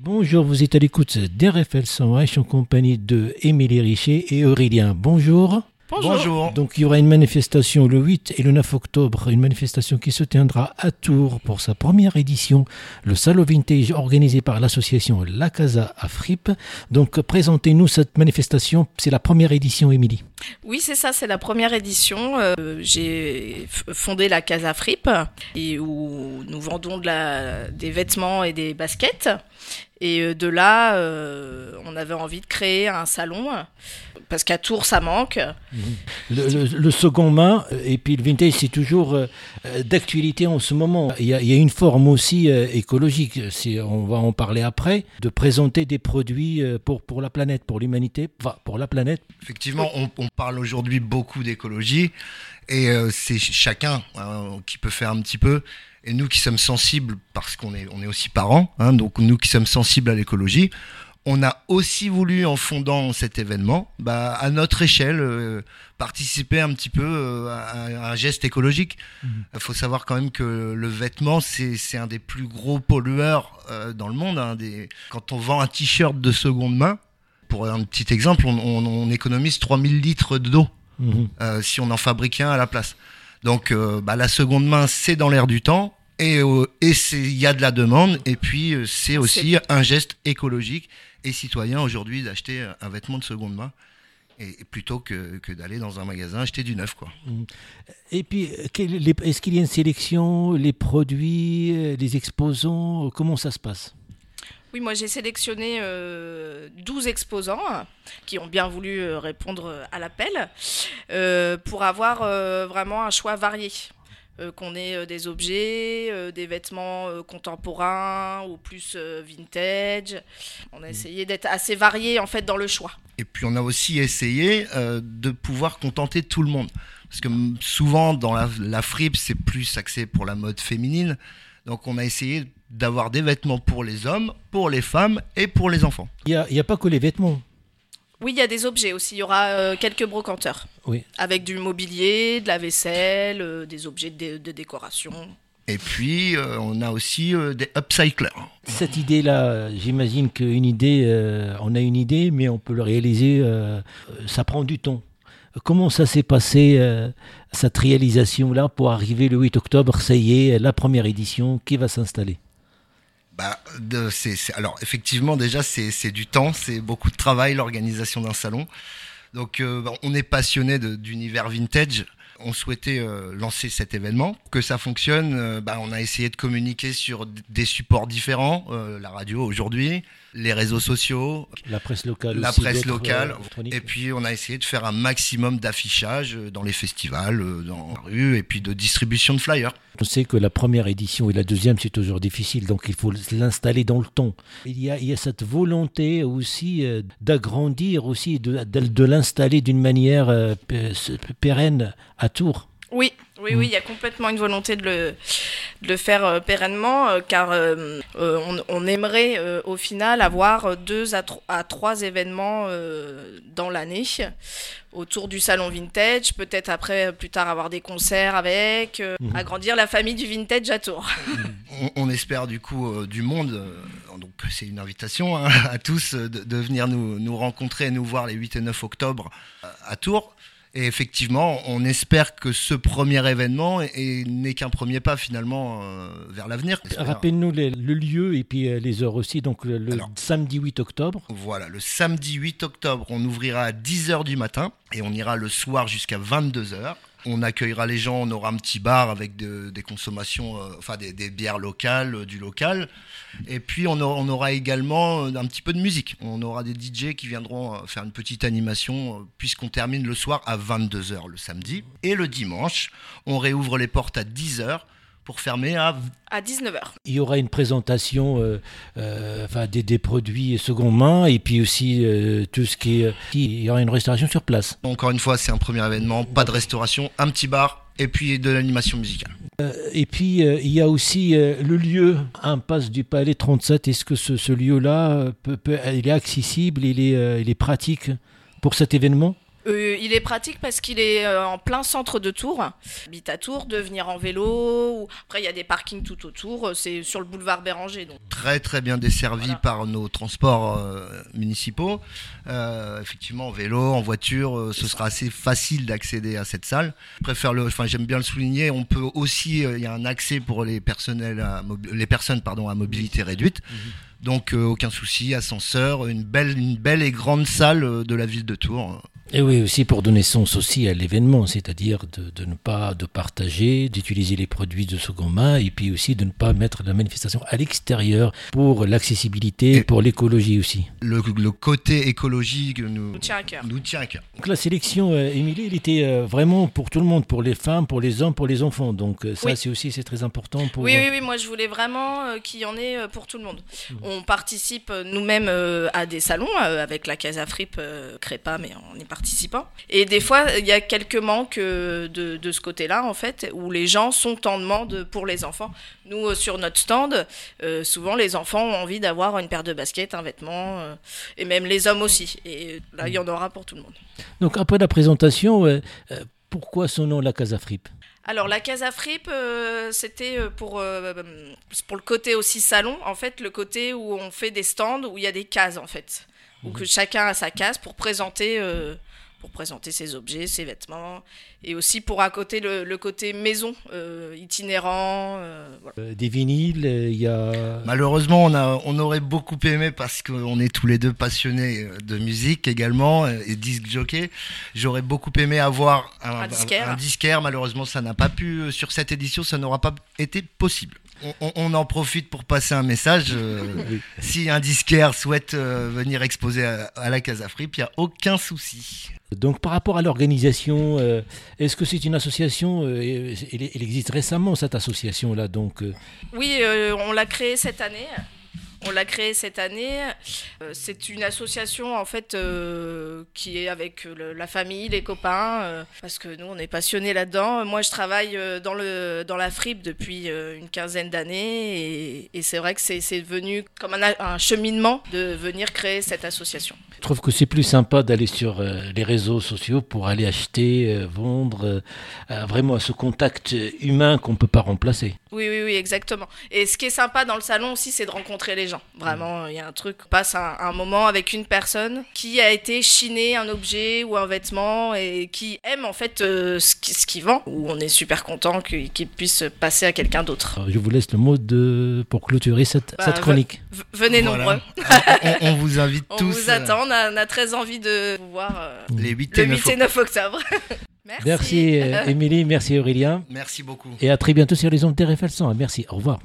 Bonjour, vous êtes à l'écoute d'RFL 100H en compagnie de Émilie Richer et Aurélien. Bonjour. Bonjour. Donc il y aura une manifestation le 8 et le 9 octobre, une manifestation qui se tiendra à Tours pour sa première édition, le Salon Vintage organisé par l'association La Casa à Frippe. Donc présentez-nous cette manifestation, c'est la première édition Émilie. Oui, c'est ça, c'est la première édition. Euh, j'ai fondé la Casa Fripe et où nous vendons de la, des vêtements et des baskets. Et euh, de là, euh, on avait envie de créer un salon parce qu'à Tours, ça manque. Le, le- le second main et puis le vintage, c'est toujours euh, d'actualité en ce moment. Il y a, il y a une forme aussi euh, écologique, c'est- on va en parler après, de présenter des produits pour, pour la planète, pour l'humanité, enfin pour la planète. Effectivement, on, on parle aujourd'hui beaucoup d'écologie et euh, c'est ch- chacun hein, qui peut faire un petit peu. Et nous qui sommes sensibles, parce qu'on est, on est aussi parents, hein, donc nous qui sommes sensibles à l'écologie, on a aussi voulu, en fondant cet événement, bah, à notre échelle, euh, participer un petit peu euh, à, à un geste écologique. Il faut savoir quand même que le vêtement, c'est c'est un des plus gros pollueurs euh, dans le monde. hein, des... Quand on vend un t-shirt de seconde main, pour un petit exemple, on, on- on économise 3000 litres d'eau Mhm. euh, si on en fabriquait un à la place. Donc euh, bah, la seconde main, c'est dans l'air du temps et euh, et il y a de la demande et puis c'est aussi un geste écologique et citoyen aujourd'hui d'acheter un vêtement de seconde main et, plutôt que, que d'aller dans un magasin acheter du neuf quoi. Et puis, est-ce qu'il y a une sélection, les produits, les exposants, comment ça se passe? Oui, moi j'ai sélectionné euh, 12 exposants qui ont bien voulu euh, répondre à l'appel euh, pour avoir euh, vraiment un choix varié. Qu'on ait des objets, des vêtements contemporains ou plus vintage. On a essayé d'être assez varié en fait dans le choix. Et puis on a aussi essayé de pouvoir contenter tout le monde. Parce que mm, souvent dans la, la fripe, c'est plus axé pour la mode féminine. Donc on a essayé d'avoir des vêtements pour les hommes, pour les femmes et pour les enfants. Il n'y a, il y a pas que les vêtements. Oui, il y a des objets aussi. Il y aura euh, quelques brocanteurs Oui. avec du mobilier, de la vaisselle, euh, des objets de, de décoration. Et puis euh, on a aussi euh, des upcyclers. Cette idée-là, j'imagine qu'une idée, euh, on a une idée, mais on peut le réaliser, ça prend du temps. Comment ça s'est passé, euh, cette réalisation-là, pour arriver le 8 octobre? Ça y est, la première édition qui va s'installer Bah, de, alors effectivement déjà c'est, du temps, c'est beaucoup de travail l'organisation d'un salon. Donc euh, bah, on est passionné d'univers vintage. On souhaitait euh, lancer cet événement, que ça fonctionne. euh, bah, on a essayé de communiquer sur des supports différents, euh, la radio aujourd'hui, les réseaux sociaux, La presse locale la aussi, presse locale. Et puis on a essayé de faire un maximum d'affichage dans les festivals, dans la rue, et puis de distribution de flyers. On sait que la première édition et la deuxième, c'est toujours difficile, donc il faut l'installer dans le temps. Il y a, il y a cette volonté aussi d'agrandir aussi, de, de, de l'installer d'une manière pérenne à Tours. Oui, oui, oui, il y a complètement une volonté de le, de le faire euh, pérennement, euh, car euh, on, on aimerait euh, au final avoir deux à, tro- à trois événements euh, dans l'année autour du salon vintage, peut-être après plus tard avoir des concerts avec, euh, agrandir la famille du vintage à Tours. on, on espère du coup euh, du monde. euh, donc c'est une invitation hein, à tous euh, de, de venir nous, nous rencontrer et nous voir les 8 et 9 octobre euh, à Tours. Et effectivement, on espère que ce premier événement est- est- n'est qu'un premier pas finalement euh, vers l'avenir. Rappelle-nous le lieu et puis euh, les heures aussi, donc le, le Alors. samedi 8 octobre. Voilà, le samedi 8 octobre, on ouvrira à 10h du matin et on ira le soir jusqu'à 22h. On accueillera les gens, on aura un petit bar avec de- des consommations, euh, enfin des, bières locales, euh, du local. Et puis on aura, on aura également euh, un petit peu de musique. On aura des DJ qui viendront faire une petite animation puisqu'on termine le soir à 22h le samedi. Et le dimanche, on réouvre les portes à 10h pour fermer à À 19h. Il y aura une présentation euh, euh, enfin, des, des produits seconde main et puis aussi euh, tout ce qui est. Il y aura une restauration sur place. Encore une fois, c'est un premier événement, pas de restauration, un petit bar et puis de l'animation musicale. Et puis, euh, il y a aussi euh, le lieu, impasse du Palais 37. Est-ce que ce, ce lieu-là, peut, peut- il est accessible, il est, euh, il est pratique pour cet événement? Euh, il est pratique parce qu'il est euh, en plein centre de Tours. Habite à Tours, de venir en vélo. Ou... Après, il y a des parkings tout autour. C'est sur le boulevard Béranger. Donc. Très très bien desservi Voilà. par nos transports euh, municipaux. Euh, effectivement, en vélo, en voiture, euh, ce sera assez facile d'accéder à cette salle. Je préfère le, enfin j'aime bien le souligner. On peut aussi, euh, il y a un accès pour les personnels, à les personnes pardon à mobilité réduite. Donc euh, aucun souci, ascenseur, une belle, une belle et grande salle euh, de la ville de Tours. Et oui, aussi pour donner sens aussi à l'événement, c'est-à-dire de, de ne pas de partager, d'utiliser les produits de seconde main, et puis aussi de ne pas mettre la manifestation à l'extérieur pour l'accessibilité, pour l'écologie aussi. Le, le côté écologique nous, nous tient à cœur. nous tient à cœur. Donc la sélection, euh, Émilie, elle était euh, vraiment pour tout le monde, pour les femmes, pour les hommes, pour les enfants. Donc euh, ça, Oui. c'est aussi c'est très important pour. Oui, oui, oui, moi je voulais vraiment qu'il y en ait pour tout le monde. On participe nous-mêmes à des salons avec la Casa Fripe Crépa, mais on est Et des fois, il y a quelques manques euh, de, de ce côté-là, en fait, où les gens sont en demande pour les enfants. Nous, euh, sur notre stand, euh, souvent les enfants ont envie d'avoir une paire de baskets, un vêtement, euh, et même les hommes aussi. Et là, il y en aura pour tout le monde. Donc après la présentation, euh, pourquoi son nom, la Casa Fripe Alors la Casa Fripe, euh, c'était pour, euh, pour le côté aussi salon, en fait, le côté où on fait des stands, où il y a des cases, en fait. Où que chacun a sa case pour présenter, euh, pour présenter ses objets, ses vêtements, et aussi pour à côté le, le côté maison, euh, itinérant. euh, voilà. Des vinyles, il y a. Malheureusement, on, a, on aurait beaucoup aimé parce qu'on est tous les deux passionnés de musique également et disque jockey. J'aurais beaucoup aimé avoir un, Un disquaire. un disquaire. Malheureusement, ça n'a pas pu. Sur cette édition, ça n'aura pas été possible. On, en profite pour passer un message. euh, Oui. si un disquaire souhaite euh, venir exposer à, à la Casa Fripe, il n'y a aucun souci. Donc par rapport à l'organisation, euh, est-ce que c'est une association euh, et- elle, elle existe récemment cette association-là, donc euh, Oui, euh, on l'a créé cette année. On l'a créé cette année. Euh, c'est une association en fait euh, qui est avec le- la famille, les copains, euh, parce que nous on est passionnés là-dedans. Moi je travaille euh, dans le dans la fripe depuis euh, une quinzaine d'années et, et c'est vrai que c'est c'est devenu comme un, un cheminement de venir créer cette association. je trouve que c'est plus sympa d'aller sur euh, les réseaux sociaux pour aller acheter, euh, vendre, euh, euh, vraiment à ce contact humain qu'on ne peut pas remplacer. Oui, oui, oui, exactement. Et ce qui est sympa dans le salon aussi, c'est de rencontrer les gens. Vraiment, il y a un truc, on passe un, un moment avec une personne qui a été chiné un objet ou un vêtement et qui aime en fait euh, ce qui- ce qu'il vend. Où on est super content qu'il qu'il puisse passer à quelqu'un d'autre. Je vous laisse le mot de, pour clôturer cette, Bah, cette chronique. Venez Voilà. nombreux. on, on vous invite On tous vous euh, attend. On a, on a très envie de vous voir euh, les 8 le et 9 8 et 9 octobre. Merci. Merci euh, Émilie, merci Aurélien, Merci beaucoup. et à très bientôt sur les ondes d'RFL 100. Merci. Au revoir.